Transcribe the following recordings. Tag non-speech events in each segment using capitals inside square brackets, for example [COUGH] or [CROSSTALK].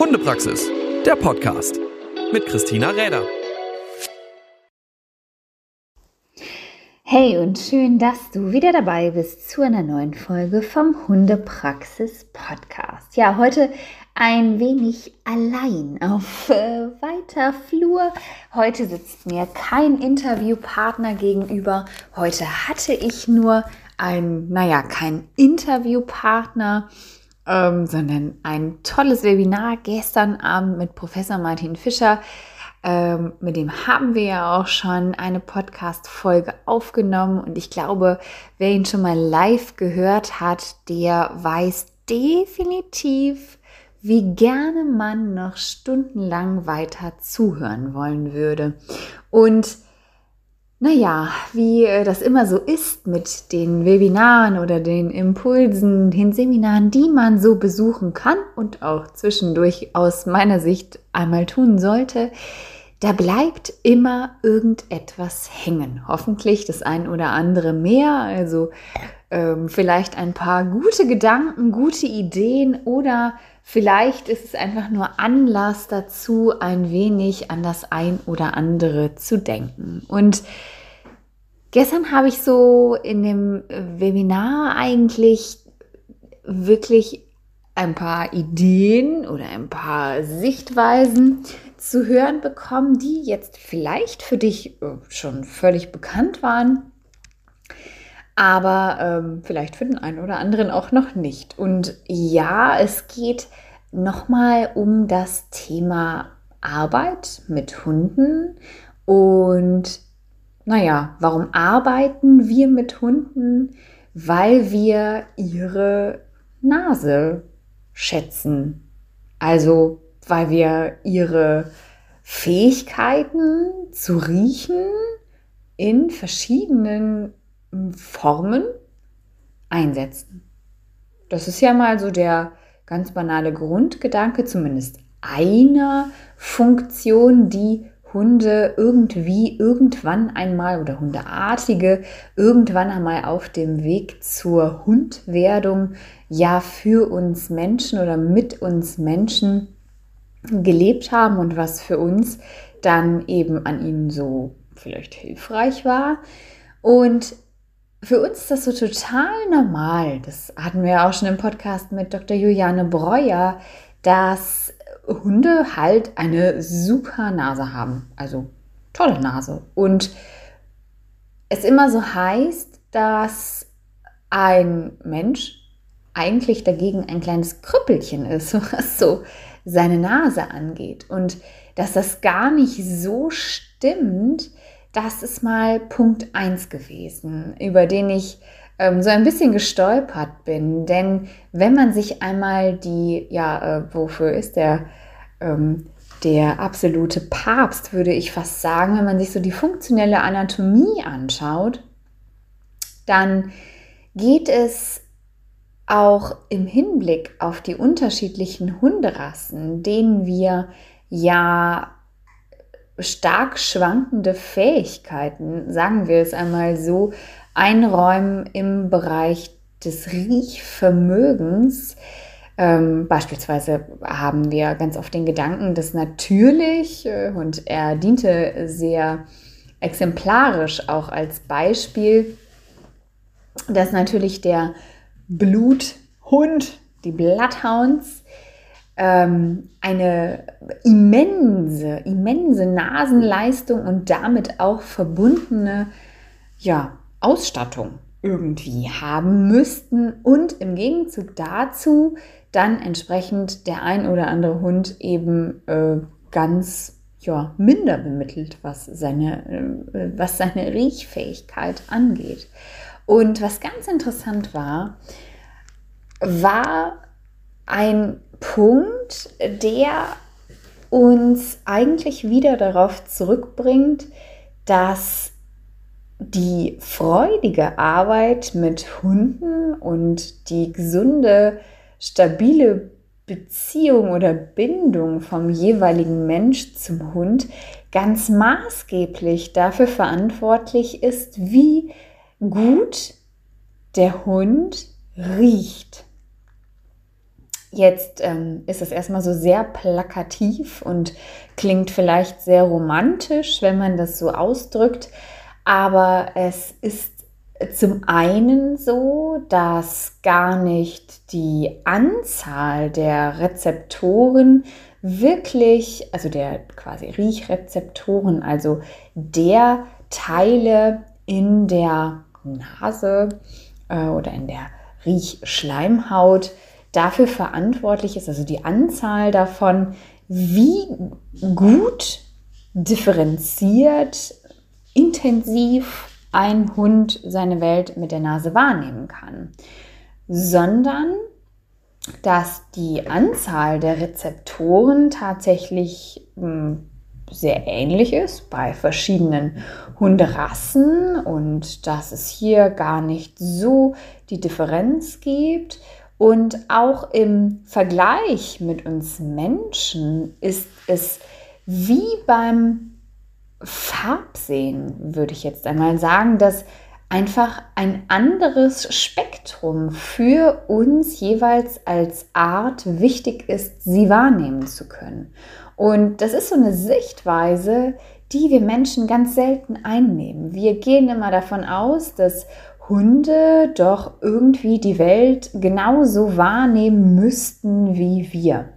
Hundepraxis, der Podcast mit Christina Räder. Hey und schön, dass du wieder dabei bist zu einer neuen Folge vom Hundepraxis Podcast. Ja, heute ein wenig allein auf äh, weiter Flur. Heute sitzt mir kein Interviewpartner gegenüber. Heute hatte ich nur ein, naja, kein Interviewpartner, ähm, sondern ein tolles Webinar gestern Abend mit Professor Martin Fischer. Ähm, mit dem haben wir ja auch schon eine Podcast-Folge aufgenommen und ich glaube, wer ihn schon mal live gehört hat, der weiß definitiv, wie gerne man noch stundenlang weiter zuhören wollen würde. Und naja, wie äh, das immer so ist mit den Webinaren oder den Impulsen, den Seminaren, die man so besuchen kann und auch zwischendurch aus meiner Sicht einmal tun sollte, da bleibt immer irgendetwas hängen. Hoffentlich das ein oder andere mehr. Also ähm, vielleicht ein paar gute Gedanken, gute Ideen oder vielleicht ist es einfach nur Anlass dazu, ein wenig an das ein oder andere zu denken. Und Gestern habe ich so in dem Webinar eigentlich wirklich ein paar Ideen oder ein paar Sichtweisen zu hören bekommen, die jetzt vielleicht für dich äh, schon völlig bekannt waren, aber ähm, vielleicht für den einen oder anderen auch noch nicht. Und ja, es geht nochmal um das Thema Arbeit mit Hunden und naja, warum arbeiten wir mit Hunden? Weil wir ihre Nase schätzen. Also, weil wir ihre Fähigkeiten zu riechen in verschiedenen Formen einsetzen. Das ist ja mal so der ganz banale Grundgedanke, zumindest einer Funktion, die Hunde irgendwie irgendwann einmal oder Hundeartige irgendwann einmal auf dem Weg zur Hundwerdung ja für uns Menschen oder mit uns Menschen gelebt haben und was für uns dann eben an ihnen so vielleicht hilfreich war. Und für uns ist das so total normal. Das hatten wir auch schon im Podcast mit Dr. Juliane Breuer, dass Hunde halt eine super Nase haben. Also tolle Nase. Und es immer so heißt, dass ein Mensch eigentlich dagegen ein kleines Krüppelchen ist, [LAUGHS] was so seine Nase angeht. Und dass das gar nicht so stimmt, das ist mal Punkt 1 gewesen, über den ich ähm, so ein bisschen gestolpert bin. Denn wenn man sich einmal die, ja, äh, wofür ist der, ähm, der absolute Papst, würde ich fast sagen, wenn man sich so die funktionelle Anatomie anschaut, dann geht es auch im Hinblick auf die unterschiedlichen Hunderassen, denen wir ja stark schwankende Fähigkeiten, sagen wir es einmal so, einräumen im Bereich des Riechvermögens. Ähm, beispielsweise haben wir ganz oft den Gedanken, dass natürlich, äh, und er diente sehr exemplarisch auch als Beispiel, dass natürlich der Bluthund, die Bloodhounds, ähm, eine immense, immense Nasenleistung und damit auch verbundene ja, Ausstattung irgendwie haben müssten und im Gegenzug dazu dann entsprechend der ein oder andere Hund eben äh, ganz ja, minder bemittelt, was seine, äh, was seine Riechfähigkeit angeht. Und was ganz interessant war, war ein Punkt, der uns eigentlich wieder darauf zurückbringt, dass die freudige Arbeit mit Hunden und die gesunde, stabile Beziehung oder Bindung vom jeweiligen Mensch zum Hund ganz maßgeblich dafür verantwortlich ist, wie gut der Hund riecht. Jetzt ähm, ist es erstmal so sehr plakativ und klingt vielleicht sehr romantisch, wenn man das so ausdrückt. Aber es ist zum einen so, dass gar nicht die Anzahl der Rezeptoren wirklich, also der quasi Riechrezeptoren, also der Teile in der Nase äh, oder in der Riechschleimhaut dafür verantwortlich ist, also die Anzahl davon, wie gut differenziert, intensiv ein Hund seine Welt mit der Nase wahrnehmen kann, sondern dass die Anzahl der Rezeptoren tatsächlich hm, sehr ähnlich ist bei verschiedenen Hunderassen und dass es hier gar nicht so die Differenz gibt. Und auch im Vergleich mit uns Menschen ist es wie beim Farbsehen, würde ich jetzt einmal sagen, dass einfach ein anderes Spektrum für uns jeweils als Art wichtig ist, sie wahrnehmen zu können. Und das ist so eine Sichtweise, die wir Menschen ganz selten einnehmen. Wir gehen immer davon aus, dass Hunde doch irgendwie die Welt genauso wahrnehmen müssten wie wir.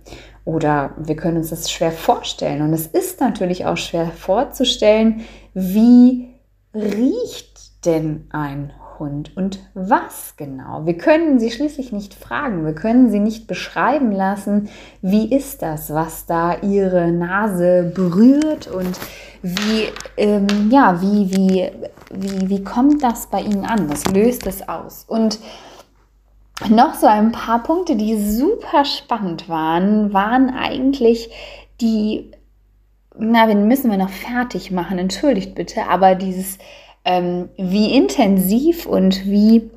Oder wir können uns das schwer vorstellen. Und es ist natürlich auch schwer vorzustellen, wie riecht denn ein Hund und was genau? Wir können sie schließlich nicht fragen, wir können sie nicht beschreiben lassen, wie ist das, was da ihre Nase berührt und wie, ähm, ja, wie, wie, wie, wie kommt das bei ihnen an? Was löst es aus? Und noch so ein paar Punkte, die super spannend waren, waren eigentlich die, na, den müssen wir noch fertig machen, entschuldigt bitte, aber dieses ähm, wie intensiv und wie,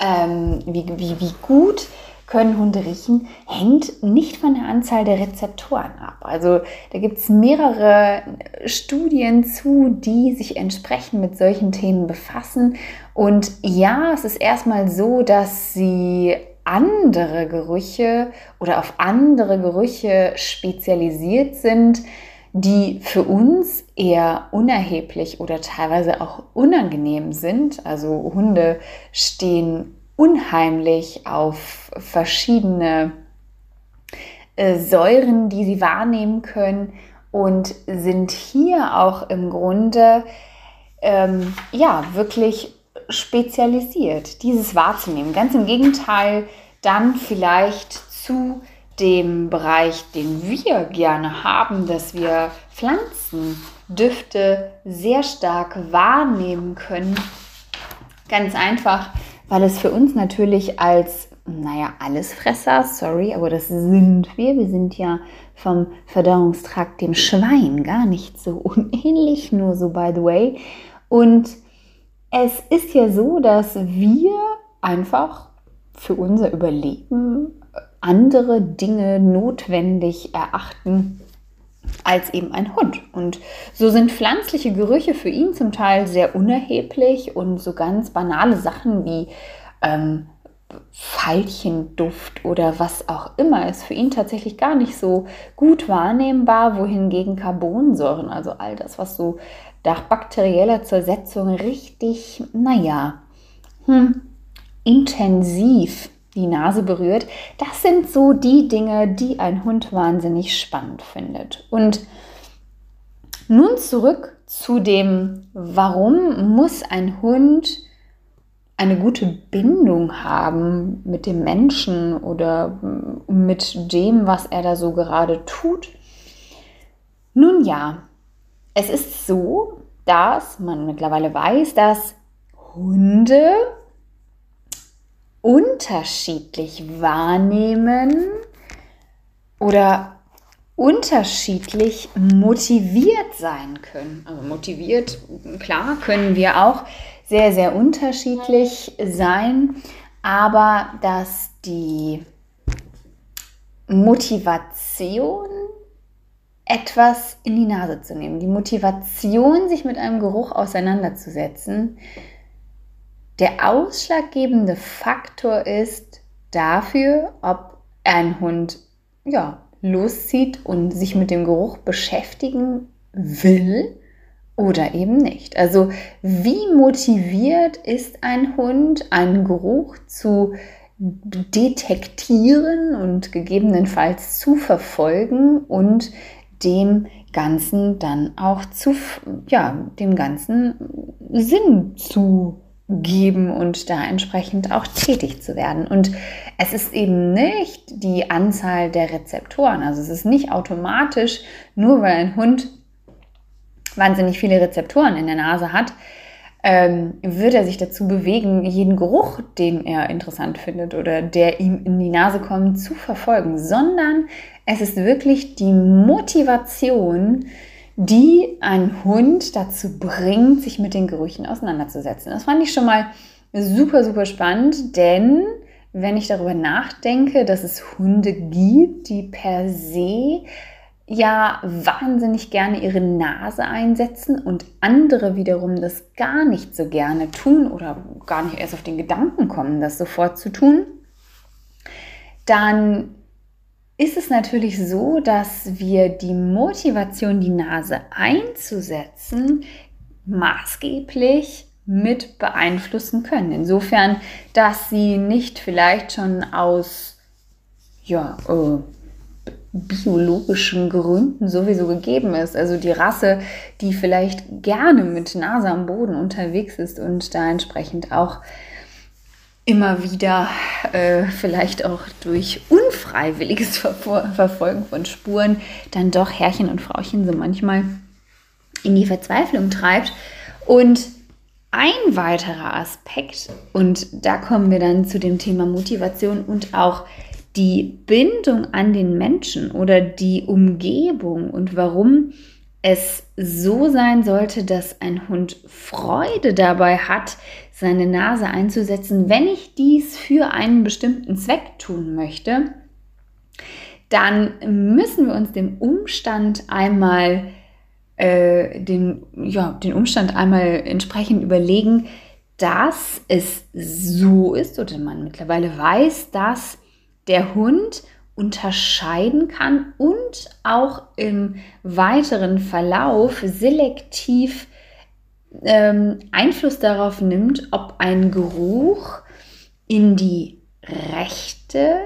ähm, wie, wie, wie gut können Hunde riechen, hängt nicht von der Anzahl der Rezeptoren ab. Also da gibt es mehrere Studien zu, die sich entsprechend mit solchen Themen befassen. Und ja, es ist erstmal so, dass sie andere Gerüche oder auf andere Gerüche spezialisiert sind die für uns eher unerheblich oder teilweise auch unangenehm sind. Also Hunde stehen unheimlich auf verschiedene äh, Säuren, die sie wahrnehmen können und sind hier auch im Grunde ähm, ja wirklich spezialisiert, dieses wahrzunehmen. Ganz im Gegenteil, dann vielleicht zu dem Bereich, den wir gerne haben, dass wir Pflanzendüfte sehr stark wahrnehmen können. Ganz einfach, weil es für uns natürlich als, naja, Allesfresser, sorry, aber das sind wir. Wir sind ja vom Verdauungstrakt dem Schwein gar nicht so unähnlich, nur so by the way. Und es ist ja so, dass wir einfach für unser Überleben andere Dinge notwendig erachten als eben ein Hund. Und so sind pflanzliche Gerüche für ihn zum Teil sehr unerheblich und so ganz banale Sachen wie ähm, Veilchenduft oder was auch immer ist für ihn tatsächlich gar nicht so gut wahrnehmbar, wohingegen Carbonsäuren, also all das, was so nach bakterieller Zersetzung richtig, naja, hm, intensiv die Nase berührt. Das sind so die Dinge, die ein Hund wahnsinnig spannend findet. Und nun zurück zu dem, warum muss ein Hund eine gute Bindung haben mit dem Menschen oder mit dem, was er da so gerade tut. Nun ja, es ist so, dass man mittlerweile weiß, dass Hunde unterschiedlich wahrnehmen oder unterschiedlich motiviert sein können. Also motiviert, klar, können wir auch sehr, sehr unterschiedlich sein, aber dass die Motivation, etwas in die Nase zu nehmen, die Motivation, sich mit einem Geruch auseinanderzusetzen, der ausschlaggebende Faktor ist dafür, ob ein Hund ja, loszieht und sich mit dem Geruch beschäftigen will oder eben nicht. Also wie motiviert ist ein Hund, einen Geruch zu detektieren und gegebenenfalls zu verfolgen und dem Ganzen dann auch zu, ja, dem Ganzen Sinn zu geben und da entsprechend auch tätig zu werden. Und es ist eben nicht die Anzahl der Rezeptoren. Also es ist nicht automatisch, nur weil ein Hund wahnsinnig viele Rezeptoren in der Nase hat, ähm, wird er sich dazu bewegen, jeden Geruch, den er interessant findet oder der ihm in die Nase kommt, zu verfolgen, sondern es ist wirklich die Motivation, die einen Hund dazu bringt, sich mit den Gerüchen auseinanderzusetzen. Das fand ich schon mal super, super spannend, denn wenn ich darüber nachdenke, dass es Hunde gibt, die per se ja wahnsinnig gerne ihre Nase einsetzen und andere wiederum das gar nicht so gerne tun oder gar nicht erst auf den Gedanken kommen, das sofort zu tun, dann ist es natürlich so, dass wir die Motivation, die Nase einzusetzen, maßgeblich mit beeinflussen können. Insofern, dass sie nicht vielleicht schon aus ja, äh, biologischen Gründen sowieso gegeben ist. Also die Rasse, die vielleicht gerne mit Nase am Boden unterwegs ist und da entsprechend auch immer wieder äh, vielleicht auch durch unfreiwilliges [LAUGHS] Verfolgen von Spuren dann doch Herrchen und Frauchen so manchmal in die Verzweiflung treibt. Und ein weiterer Aspekt, und da kommen wir dann zu dem Thema Motivation und auch die Bindung an den Menschen oder die Umgebung und warum es so sein sollte, dass ein Hund Freude dabei hat, seine Nase einzusetzen, wenn ich dies für einen bestimmten Zweck tun möchte, dann müssen wir uns den Umstand einmal äh, den, ja, den Umstand einmal entsprechend überlegen, dass es so ist oder man mittlerweile weiß, dass der Hund unterscheiden kann und auch im weiteren Verlauf selektiv ähm, Einfluss darauf nimmt, ob ein Geruch in die rechte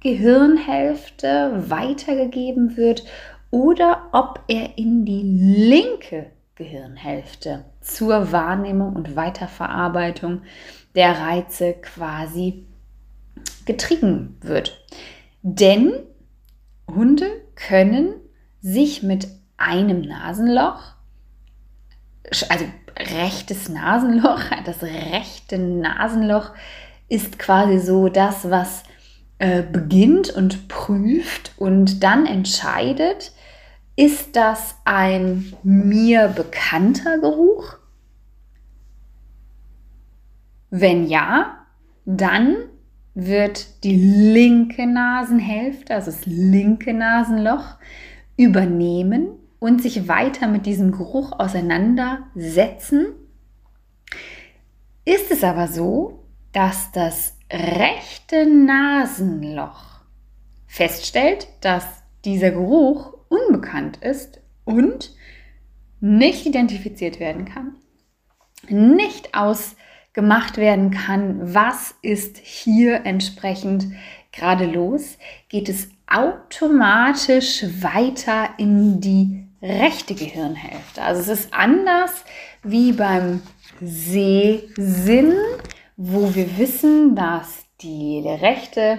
Gehirnhälfte weitergegeben wird oder ob er in die linke Gehirnhälfte zur Wahrnehmung und Weiterverarbeitung der Reize quasi getrieben wird. Denn Hunde können sich mit einem Nasenloch, also rechtes Nasenloch, [LAUGHS] das rechte Nasenloch ist quasi so das, was äh, beginnt und prüft und dann entscheidet, ist das ein mir bekannter Geruch? Wenn ja, dann wird die linke Nasenhälfte, also das linke Nasenloch, übernehmen und sich weiter mit diesem Geruch auseinandersetzen. Ist es aber so, dass das rechte Nasenloch feststellt, dass dieser Geruch unbekannt ist und nicht identifiziert werden kann, nicht aus gemacht werden kann, was ist hier entsprechend gerade los, geht es automatisch weiter in die rechte Gehirnhälfte. Also es ist anders wie beim Sehsinn, wo wir wissen, dass die rechte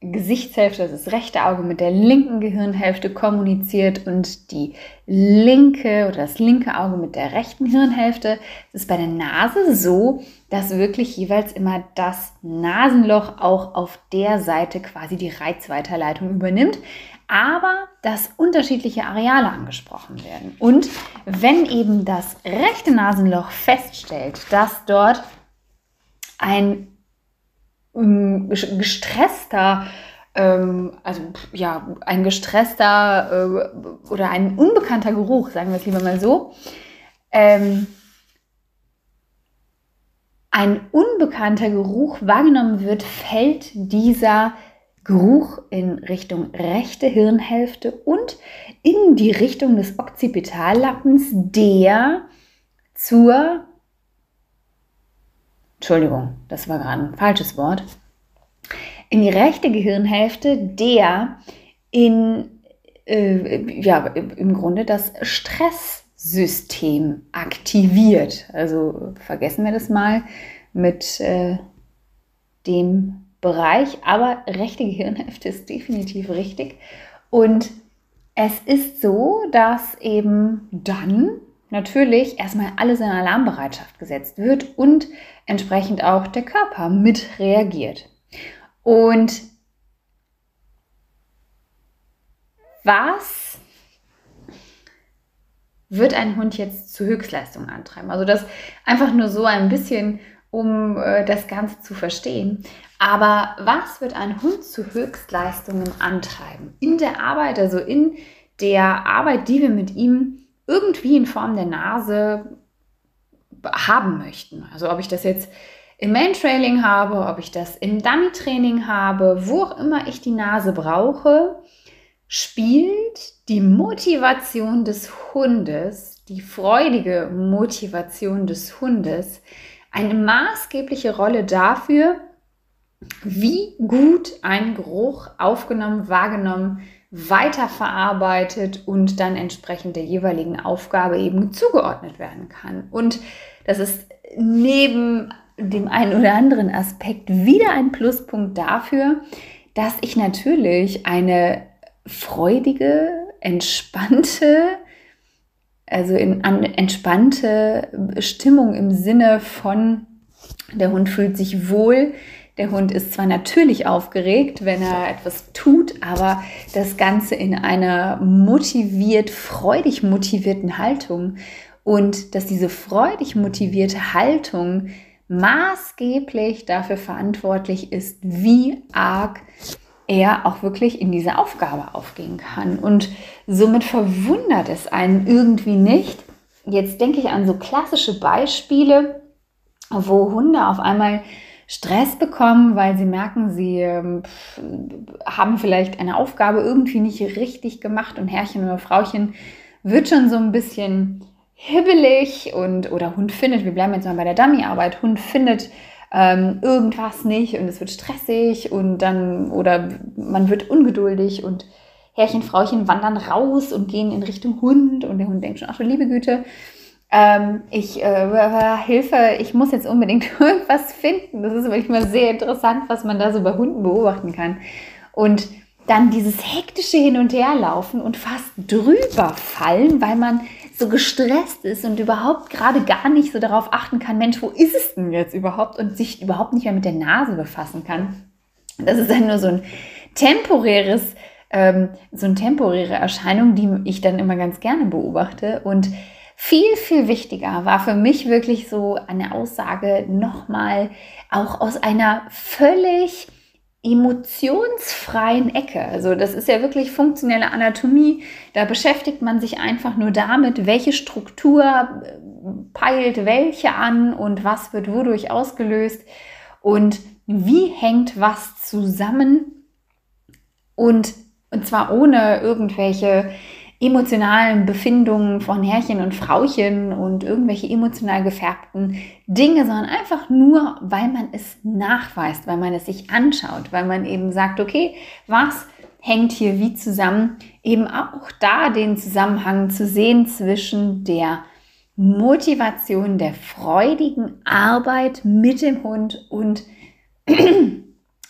Gesichtshälfte, also das rechte Auge mit der linken Gehirnhälfte kommuniziert und die linke oder das linke Auge mit der rechten Hirnhälfte. Es ist bei der Nase so, dass wirklich jeweils immer das Nasenloch auch auf der Seite quasi die Reizweiterleitung übernimmt, aber dass unterschiedliche Areale angesprochen werden. Und wenn eben das rechte Nasenloch feststellt, dass dort ein gestresster, ähm, also ja, ein gestresster äh, oder ein unbekannter Geruch, sagen wir es lieber mal so, ähm, ein unbekannter Geruch wahrgenommen wird, fällt dieser Geruch in Richtung rechte Hirnhälfte und in die Richtung des Occipitallappens, der zur, Entschuldigung, das war gerade ein falsches Wort, in die rechte Gehirnhälfte, der in, äh, ja, im Grunde das Stresssystem aktiviert. Also vergessen wir das mal mit äh, dem Bereich, aber rechte Gehirnhälfte ist definitiv richtig. Und es ist so, dass eben dann natürlich erstmal alles in Alarmbereitschaft gesetzt wird und entsprechend auch der Körper mit reagiert. Und was wird ein Hund jetzt zu Höchstleistungen antreiben? Also das einfach nur so ein bisschen, um äh, das Ganze zu verstehen. Aber was wird ein Hund zu Höchstleistungen antreiben? In der Arbeit, also in der Arbeit, die wir mit ihm irgendwie in Form der Nase haben möchten. Also ob ich das jetzt im Main-Trailing habe, ob ich das im Dummy-Training habe, wo auch immer ich die Nase brauche, spielt die Motivation des Hundes, die freudige Motivation des Hundes, eine maßgebliche Rolle dafür, wie gut ein Geruch aufgenommen, wahrgenommen, weiterverarbeitet und dann entsprechend der jeweiligen Aufgabe eben zugeordnet werden kann. Und das ist neben dem einen oder anderen Aspekt wieder ein Pluspunkt dafür, dass ich natürlich eine freudige, entspannte, also in an, entspannte Stimmung im Sinne von der Hund fühlt sich wohl, der Hund ist zwar natürlich aufgeregt, wenn er etwas tut, aber das Ganze in einer motiviert, freudig motivierten Haltung. Und dass diese freudig motivierte Haltung maßgeblich dafür verantwortlich ist, wie arg er auch wirklich in diese Aufgabe aufgehen kann. Und somit verwundert es einen irgendwie nicht. Jetzt denke ich an so klassische Beispiele, wo Hunde auf einmal Stress bekommen, weil sie merken, sie ähm, haben vielleicht eine Aufgabe irgendwie nicht richtig gemacht und Herrchen oder Frauchen wird schon so ein bisschen hibbelig und oder Hund findet, wir bleiben jetzt mal bei der Dummyarbeit, Hund findet ähm, irgendwas nicht und es wird stressig und dann oder man wird ungeduldig und Herrchen, Frauchen wandern raus und gehen in Richtung Hund und der Hund denkt schon, ach du liebe Güte, ähm, ich äh, Hilfe, ich muss jetzt unbedingt [LAUGHS] irgendwas finden. Das ist wirklich mal sehr interessant, was man da so bei Hunden beobachten kann. Und dann dieses hektische Hin- und Herlaufen und fast drüber fallen, weil man so gestresst ist und überhaupt gerade gar nicht so darauf achten kann, Mensch, wo ist es denn jetzt überhaupt und sich überhaupt nicht mehr mit der Nase befassen kann. Das ist dann nur so ein temporäres, ähm, so eine temporäre Erscheinung, die ich dann immer ganz gerne beobachte und viel, viel wichtiger war für mich wirklich so eine Aussage nochmal auch aus einer völlig emotionsfreien Ecke. Also das ist ja wirklich funktionelle Anatomie. Da beschäftigt man sich einfach nur damit, welche Struktur äh, peilt welche an und was wird wodurch ausgelöst und wie hängt was zusammen und, und zwar ohne irgendwelche emotionalen Befindungen von Herrchen und Frauchen und irgendwelche emotional gefärbten Dinge, sondern einfach nur, weil man es nachweist, weil man es sich anschaut, weil man eben sagt, okay, was hängt hier wie zusammen, eben auch da den Zusammenhang zu sehen zwischen der Motivation der freudigen Arbeit mit dem Hund und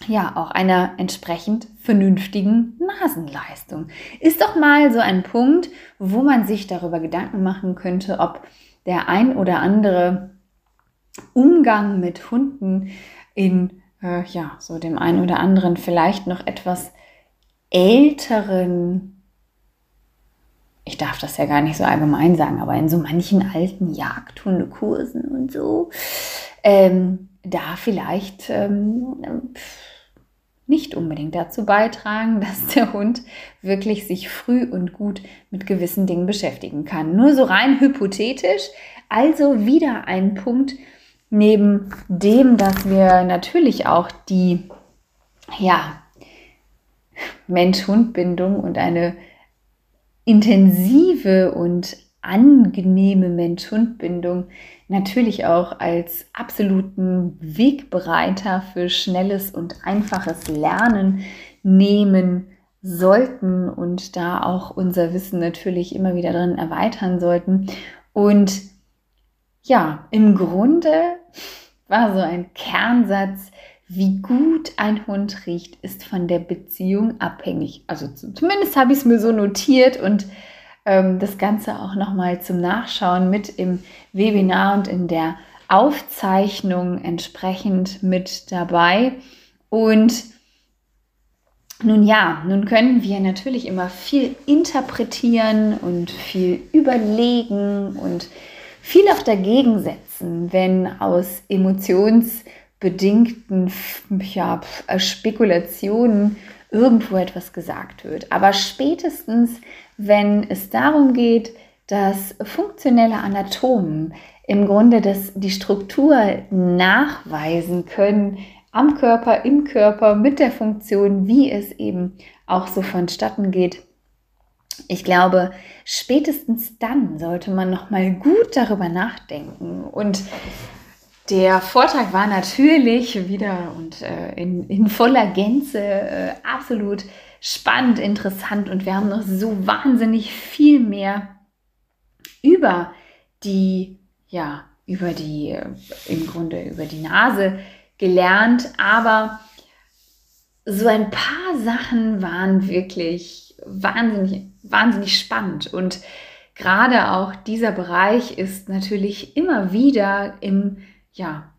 ja auch einer entsprechend vernünftigen Nasenleistung. Ist doch mal so ein Punkt, wo man sich darüber Gedanken machen könnte, ob der ein oder andere Umgang mit Hunden in äh, ja so dem einen oder anderen vielleicht noch etwas älteren ich darf das ja gar nicht so allgemein sagen, aber in so manchen alten Jagdhundekursen und so, ähm, da vielleicht ähm, nicht unbedingt dazu beitragen, [LAUGHS] dass der Hund wirklich sich früh und gut mit gewissen Dingen beschäftigen kann. Nur so rein hypothetisch. Also wieder ein Punkt neben dem, dass wir natürlich auch die, ja, Mensch-Hund-Bindung und eine intensive und angenehme Mensch-Hund-Bindung natürlich auch als absoluten Wegbereiter für schnelles und einfaches Lernen nehmen sollten und da auch unser Wissen natürlich immer wieder drin erweitern sollten. Und ja, im Grunde war so ein Kernsatz, wie gut ein Hund riecht, ist von der Beziehung abhängig. Also zumindest habe ich es mir so notiert und ähm, das Ganze auch nochmal zum Nachschauen mit im Webinar und in der Aufzeichnung entsprechend mit dabei. Und nun ja, nun können wir natürlich immer viel interpretieren und viel überlegen und viel auch dagegen setzen, wenn aus emotionsbedingten ja, Spekulationen irgendwo etwas gesagt wird. Aber spätestens, wenn es darum geht, dass funktionelle Anatomen im Grunde das, die Struktur nachweisen können, am Körper, im Körper, mit der Funktion, wie es eben auch so vonstatten geht. Ich glaube, spätestens dann sollte man noch mal gut darüber nachdenken. Und der Vortrag war natürlich wieder und äh, in, in, voller Gänze äh, absolut spannend, interessant und wir haben noch so wahnsinnig viel mehr über die, ja, über die, äh, im Grunde über die Nase gelernt, aber so ein paar Sachen waren wirklich wahnsinnig, wahnsinnig spannend. Und gerade auch dieser Bereich ist natürlich immer wieder im, ja,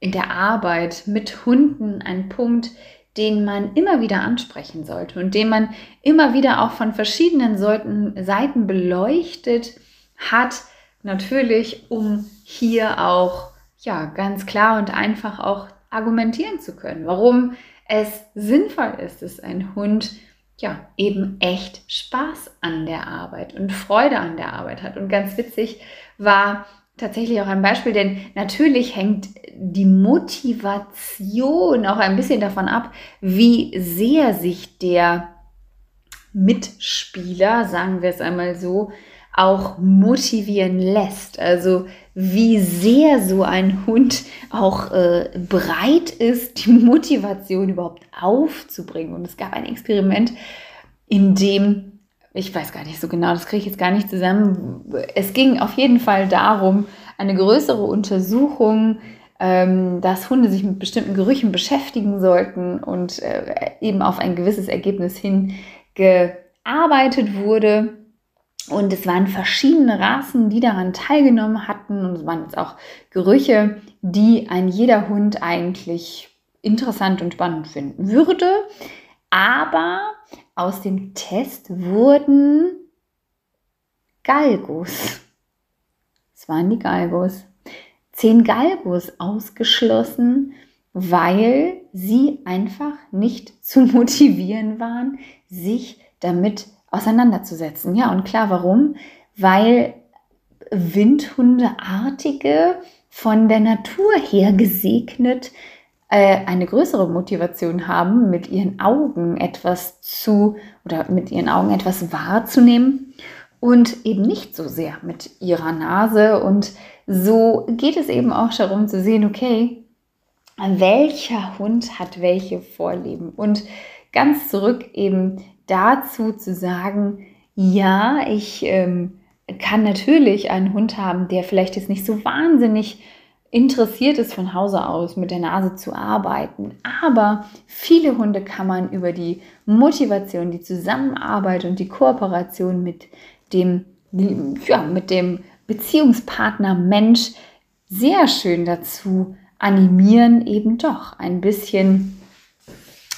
in der Arbeit mit Hunden ein Punkt, den man immer wieder ansprechen sollte und den man immer wieder auch von verschiedenen Seiten beleuchtet hat, natürlich um hier auch ja ganz klar und einfach auch argumentieren zu können, warum es sinnvoll ist, dass ein Hund ja eben echt Spaß an der Arbeit und Freude an der Arbeit hat. Und ganz witzig war tatsächlich auch ein Beispiel, denn natürlich hängt die Motivation auch ein bisschen davon ab, wie sehr sich der Mitspieler, sagen wir es einmal so, auch motivieren lässt. Also wie sehr so ein Hund auch äh, bereit ist, die Motivation überhaupt aufzubringen. Und es gab ein Experiment, in dem, ich weiß gar nicht so genau, das kriege ich jetzt gar nicht zusammen, es ging auf jeden Fall darum, eine größere Untersuchung, ähm, dass Hunde sich mit bestimmten Gerüchen beschäftigen sollten und äh, eben auf ein gewisses Ergebnis hin gearbeitet wurde. Und es waren verschiedene Rassen, die daran teilgenommen hatten. Und es waren jetzt auch Gerüche, die ein jeder Hund eigentlich interessant und spannend finden würde. Aber aus dem Test wurden Galgos. Es waren die Galgos. Zehn Galgos ausgeschlossen, weil sie einfach nicht [LAUGHS] zu motivieren waren, sich damit auseinanderzusetzen. Ja, und klar, warum? Weil Windhundeartige von der Natur her gesegnet eine größere Motivation haben, mit ihren Augen etwas zu oder mit ihren Augen etwas wahrzunehmen und eben nicht so sehr mit ihrer Nase. Und so geht es eben auch darum zu sehen, okay, welcher Hund hat welche Vorlieben. Und ganz zurück eben dazu zu sagen, ja, ich ähm, kann natürlich einen Hund haben, der vielleicht jetzt nicht so wahnsinnig interessiert ist von Hause aus mit der Nase zu arbeiten. Aber viele Hunde kann man über die Motivation, die Zusammenarbeit und die Kooperation mit dem, ja, mit dem Beziehungspartner Mensch sehr schön dazu animieren, eben doch ein bisschen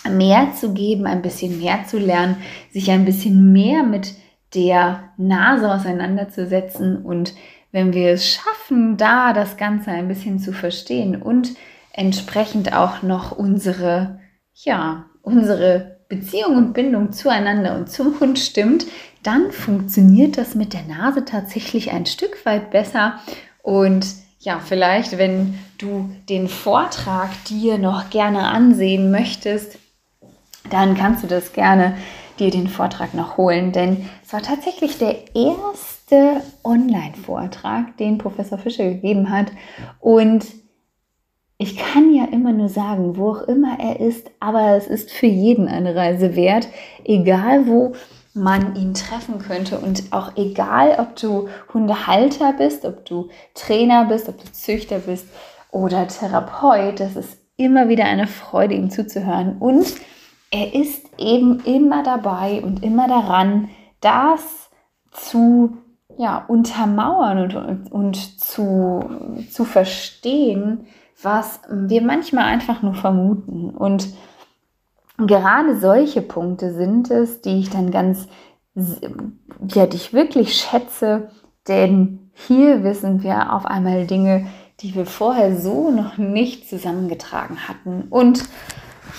mehr zu geben, ein bisschen mehr zu lernen, sich ein bisschen mehr mit der Nase auseinanderzusetzen und wenn wir es schaffen, da das Ganze ein bisschen zu verstehen und entsprechend auch noch unsere, ja, unsere Beziehung und Bindung zueinander und zum Hund stimmt, dann funktioniert das mit der Nase tatsächlich ein Stück weit besser. Und ja, vielleicht, wenn du den Vortrag dir noch gerne ansehen möchtest, dann kannst du das gerne dir den Vortrag noch holen, denn es war tatsächlich der erste Online-Vortrag, den Professor Fischer gegeben hat. Und ich kann ja immer nur sagen, wo auch immer er ist, aber es ist für jeden eine Reise wert, egal wo man ihn treffen könnte. Und auch egal, ob du Hundehalter bist, ob du Trainer bist, ob du Züchter bist oder Therapeut, das ist immer wieder eine Freude, ihm zuzuhören. Und er ist eben immer dabei und immer daran, das zu ja, untermauern und, und, und zu, zu verstehen, was wir manchmal einfach nur vermuten. Und gerade solche Punkte sind es, die ich dann ganz, ja, die ich wirklich schätze, denn hier wissen wir auf einmal Dinge, die wir vorher so noch nicht zusammengetragen hatten. Und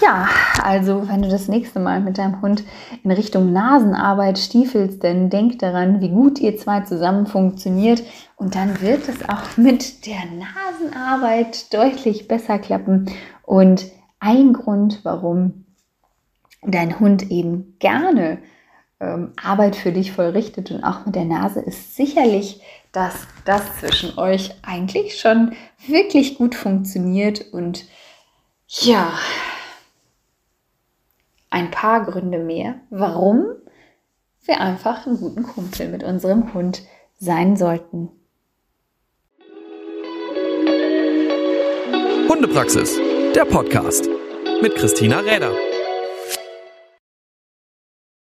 ja, also wenn du das nächste Mal mit deinem Hund in Richtung Nasenarbeit stiefelst, dann denk daran, wie gut ihr zwei zusammen funktioniert und dann wird es auch mit der Nasenarbeit deutlich besser klappen. Und ein Grund, warum dein Hund eben gerne ähm, Arbeit für dich vollrichtet und auch mit der Nase ist sicherlich, dass das zwischen euch eigentlich schon wirklich gut funktioniert und ja, ein paar Gründe mehr, warum wir einfach einen guten Kumpel mit unserem Hund sein sollten. Hundepraxis, der Podcast mit Christina Räder.